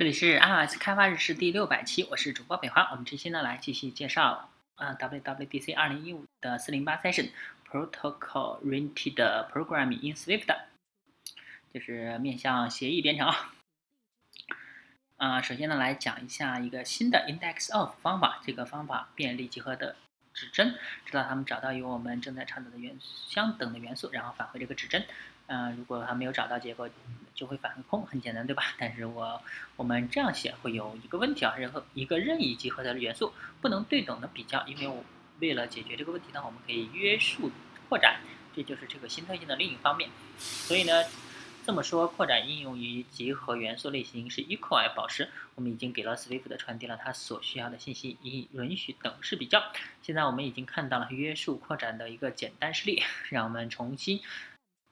这里是 iOS 开发日志第六百期，我是主播北华。我们这期呢来继续介绍啊 WWDC 二零一五的四零八 Session Protocol Oriented Programming in Swift，就是面向协议编程啊。首先呢来讲一下一个新的 Index of 方法，这个方法便利集合的指针，直到他们找到与我们正在倡导的元相等的元素，然后返回这个指针。嗯，如果还没有找到结果，就会返回空，很简单，对吧？但是我我们这样写会有一个问题啊，任何一个任意集合的元素不能对等的比较，因为我为了解决这个问题呢，我们可以约束扩展，这就是这个新特性的另一方面。所以呢，这么说，扩展应用于集合元素类型是 equal 保持。我们已经给了 Swift 传递了它所需要的信息，以允许等式比较。现在我们已经看到了约束扩展的一个简单示例，让我们重新。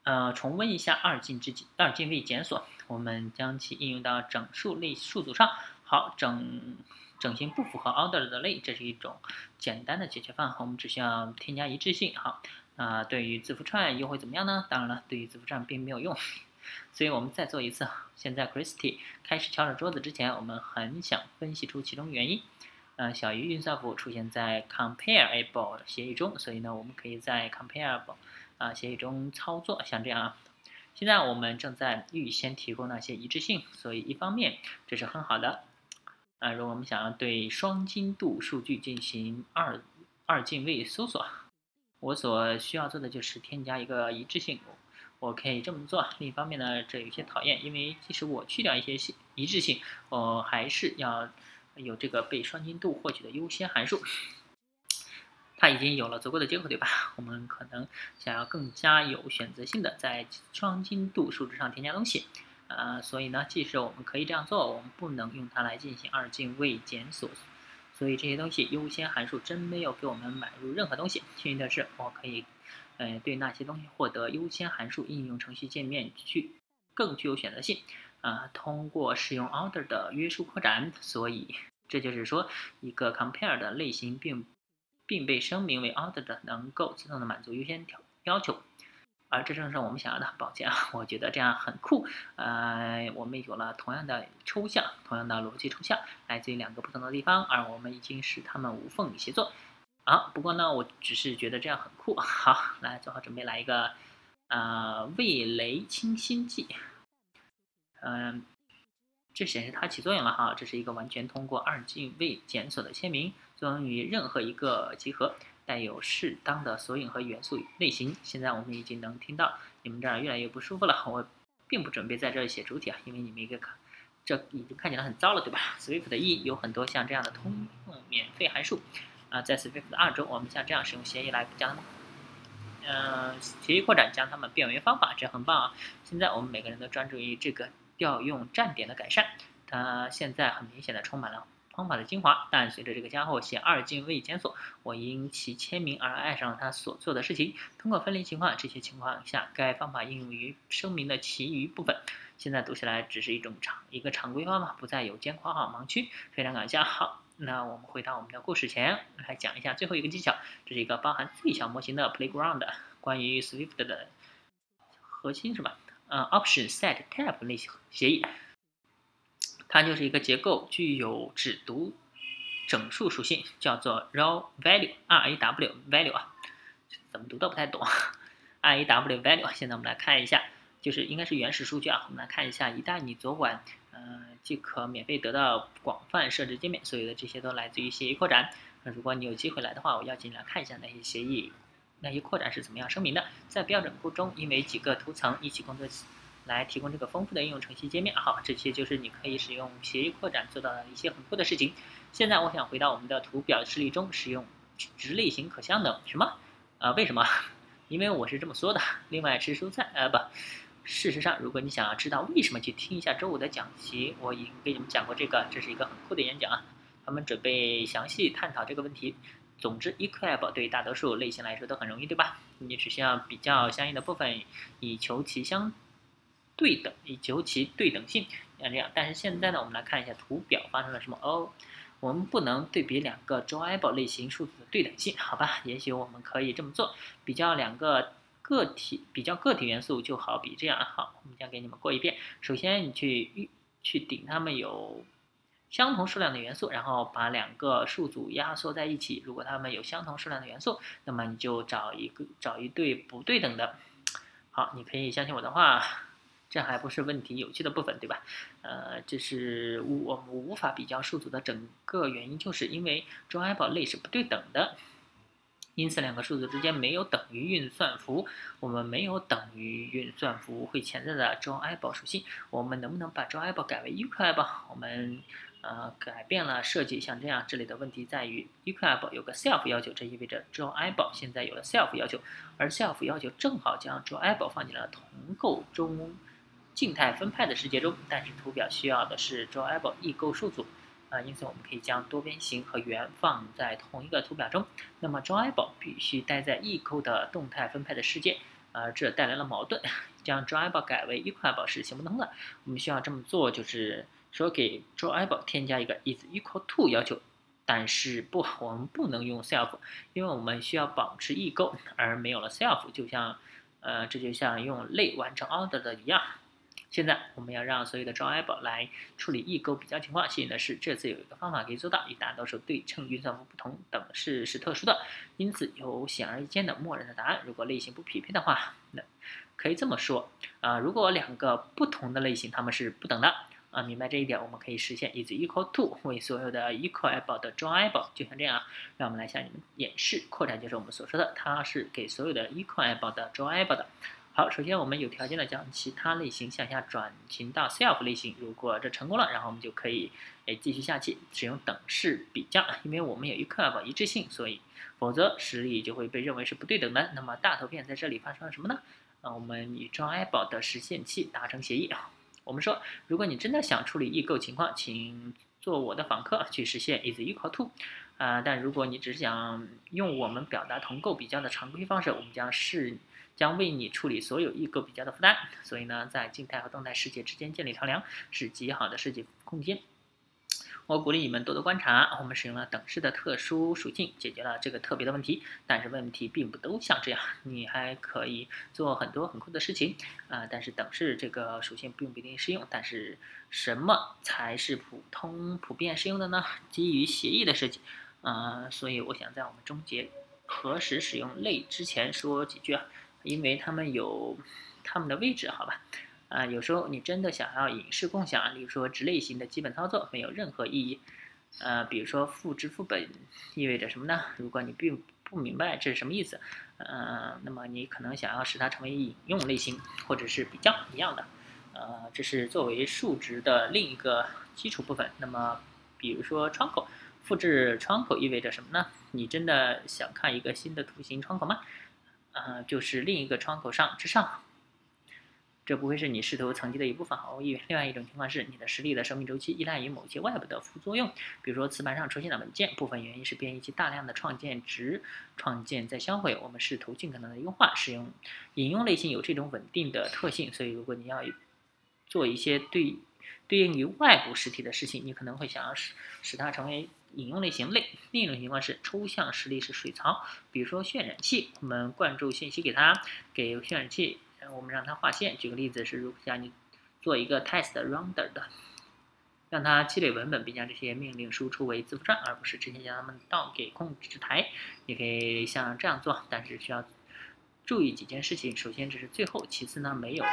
呃，重温一下二进制二进位检索，我们将其应用到整数类数组上。好，整整形不符合 order 的类，这是一种简单的解决方案。我们只需要添加一致性。好，那对于字符串又会怎么样呢？当然了，对于字符串并没有用。所以我们再做一次。现在 Christy 开始敲着桌子之前，我们很想分析出其中原因。呃，小于运算符出现在 comparable 协议中，所以呢，我们可以在 comparable。啊，协议中操作像这样啊。现在我们正在预先提供那些一致性，所以一方面这是很好的。啊，如果我们想要对双精度数据进行二二进位搜索，我所需要做的就是添加一个一致性。我可以这么做。另一方面呢，这有些讨厌，因为即使我去掉一些一致性，我还是要有这个被双精度获取的优先函数。它已经有了足够的接口，对吧？我们可能想要更加有选择性的在双精度数值上添加东西，呃，所以呢，即使我们可以这样做，我们不能用它来进行二进位检索。所以这些东西优先函数真没有给我们买入任何东西。幸运的是，我可以，呃，对那些东西获得优先函数应用程序界面去更具有选择性，啊，通过使用 order 的约束扩展。所以这就是说，一个 compare 的类型并。并被声明为 ordered，能够自动的满足优先条要求，而这正是我们想要的。抱歉啊，我觉得这样很酷。呃，我们有了同样的抽象，同样的逻辑抽象，来自于两个不同的地方，而我们已经使它们无缝协作。好，不过呢，我只是觉得这样很酷。好，来做好准备，来一个呃味蕾清新剂。嗯，这显示它起作用了哈，这是一个完全通过二进位检索的签名。作用于任何一个集合，带有适当的索引和元素类型。现在我们已经能听到你们这儿越来越不舒服了。我并不准备在这里写主体啊，因为你们一个看，这已经看起来很糟了，对吧？Swift 的 E 有很多像这样的通用免费函数啊，在 Swift 的二中，我们像这样使用协议来将它们，嗯，协议扩展将它们变为方法，这很棒啊。现在我们每个人都专注于这个调用站点的改善，它现在很明显的充满了。方法的精华，但随着这个家伙写二进位检索，我因其签名而爱上了他所做的事情。通过分离情况，这些情况下，该方法应用于声明的其余部分。现在读起来只是一种常一个常规方法，不再有尖括号盲区。非常感谢。好，那我们回到我们的故事前来讲一下最后一个技巧。这是一个包含最小模型的 playground，关于 Swift 的核心是吧？嗯，option set type 类型协议。它就是一个结构，具有只读整数属性，叫做 raw value，r a w value 啊，怎么读都不太懂，r a w value。现在我们来看一下，就是应该是原始数据啊。我们来看一下，一旦你昨晚，呃，即可免费得到广泛设置界面，所有的这些都来自于协议扩展。那如果你有机会来的话，我邀请你来看一下那些协议，那些扩展是怎么样声明的。在标准库中，因为几个图层一起工作。来提供这个丰富的应用程序界面。好，这些就是你可以使用协议扩展做到的一些很酷的事情。现在我想回到我们的图表示例中，使用值类型可相等什么？啊，为什么？因为我是这么说的。另外吃蔬菜，呃，不，事实上，如果你想要知道为什么，去听一下周五的讲题，我已经给你们讲过这个，这是一个很酷的演讲啊。他们准备详细探讨这个问题。总之，equal 对大多数类型来说都很容易，对吧？你只需要比较相应的部分，以求其相。对等以求其对等性，像这样。但是现在呢，我们来看一下图表发生了什么哦。我们不能对比两个 joable 类型数字的对等性，好吧？也许我们可以这么做，比较两个个体，比较个体元素就好比这样。好，我们将给你们过一遍。首先，你去去顶它们有相同数量的元素，然后把两个数组压缩在一起。如果它们有相同数量的元素，那么你就找一个找一对不对等的。好，你可以相信我的话，这还不是问题有趣的部分，对吧？呃，这是我们无法比较数组的整个原因，就是因为 drawable 类是不对等的。因此，两个数组之间没有等于运算符，我们没有等于运算符会潜在的 drawable 属性。我们能不能把 drawable 改为 u q u a b l e 我们呃改变了设计，像这样，这里的问题在于 u q u a b l e 有个 self 要求，这意味着 drawable 现在有了 self 要求，而 self 要求正好将 drawable 放进了同构中静态分派的世界中，但是图表需要的是 drawable 异构数组。啊，因此我们可以将多边形和圆放在同一个图表中。那么 drawable 必须待在异构的动态分派的世界，啊，这带来了矛盾。将 drawable 改为 equable 是行不通的。我们需要这么做，就是说给 drawable 添加一个 is equal to 要求。但是不，我们不能用 self，因为我们需要保持异构，而没有了 self，就像，呃，这就像用类完成 order 的一样。现在我们要让所有的 drawable 来处理异构比较情况。幸运的是，这次有一个方法可以做到，与大多数对称运算符不同，等式是特殊的，因此有显而易见的默认的答案。如果类型不匹配的话，那可以这么说啊，如果两个不同的类型它们是不等的啊，明白这一点，我们可以实现 is equal to 为所有的 equable 的 drawable，就像这样。让我们来向你们演示扩展，就是我们所说的，它是给所有的 equable 的 drawable 的。好，首先我们有条件的将其他类型向下转型到 self 类型。如果这成功了，然后我们就可以诶继续下去使用等式比较，因为我们有一 equal 一致性，所以否则实例就会被认为是不对等的。那么大头片在这里发生了什么呢？啊，我们与 drawable 的实现器达成协议啊。我们说，如果你真的想处理异构情况，请做我的访客去实现 is equal to。啊，但如果你只是想用我们表达同构比较的常规方式，我们将试。将为你处理所有异构比较的负担，所以呢，在静态和动态世界之间建立桥梁是极好的设计空间。我鼓励你们多多观察。我们使用了等式的特殊属性，解决了这个特别的问题。但是问题并不都像这样，你还可以做很多很酷的事情啊！但是等式这个属性并不一定适用。但是什么才是普通普遍适用的呢？基于协议的设计啊！所以我想在我们终结何时使用类之前说几句啊。因为他们有 他们的位置，好吧？啊，有时候你真的想要隐式共享，例如说值类型的基本操作没有任何意义。呃，比如说复制副本意味着什么呢？如果你并不明白这是什么意思，呃，那么你可能想要使它成为引用类型或者是比较一样的。呃，这是作为数值的另一个基础部分。那么，比如说窗口，复制窗口意味着什么呢？你真的想看一个新的图形窗口吗？呃，就是另一个窗口上之上，这不会是你视图层级的一部分，毫无意义。另外一种情况是，你的实例的生命周期依赖于某些外部的副作用，比如说磁盘上出现了文件，部分原因是编译器大量的创建值创建在销毁。我们试图尽可能的优化使用引用类型，有这种稳定的特性，所以如果你要做一些对对应于外部实体的事情，你可能会想要使使它成为。引用类型类，另一种情况是抽象实例是水槽，比如说渲染器，我们灌注信息给它，给渲染器，我们让它画线。举个例子是，如果像你做一个 test render 的，让它积累文本，并将这些命令输出为字符串，而不是直接将它们倒给控制台。也可以像这样做，但是需要注意几件事情。首先这是最后，其次呢没有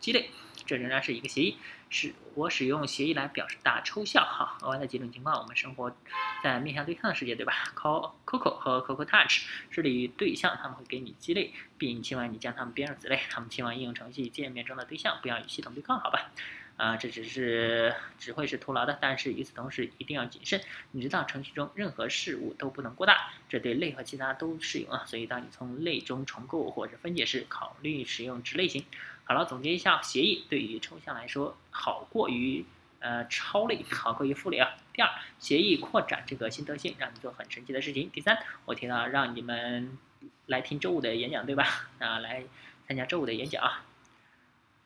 鸡肋。这仍然是一个协议，是我使用协议来表示大抽象哈。额外的几种情况，我们生活在面向对象的世界，对吧？Call Coco 和 Coco Touch 致力于对象，他们会给你鸡肋，并期望你将它们编入子类。他们期望应用程序界面中的对象不要与系统对抗，好吧？啊，这只是只会是徒劳的。但是与此同时，一定要谨慎。你知道，程序中任何事物都不能过大，这对类和其他都适用啊。所以，当你从类中重构或者分解时，考虑使用值类型。好了，总结一下，协议对于抽象来说好过于呃超类，好过于复类啊。第二，协议扩展这个新特性，让你做很神奇的事情。第三，我提到让你们来听周五的演讲，对吧？啊，来参加周五的演讲啊。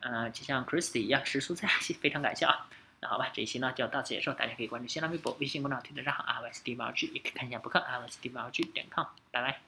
嗯，就像 Christy 一样吃蔬菜，非常感谢啊。那好吧，这一期呢就到此结束，大家可以关注新浪微博、微信公众号、推特账号 i s d 毛 g 也可以看一下博客 i s d 毛 g 点 com，拜拜。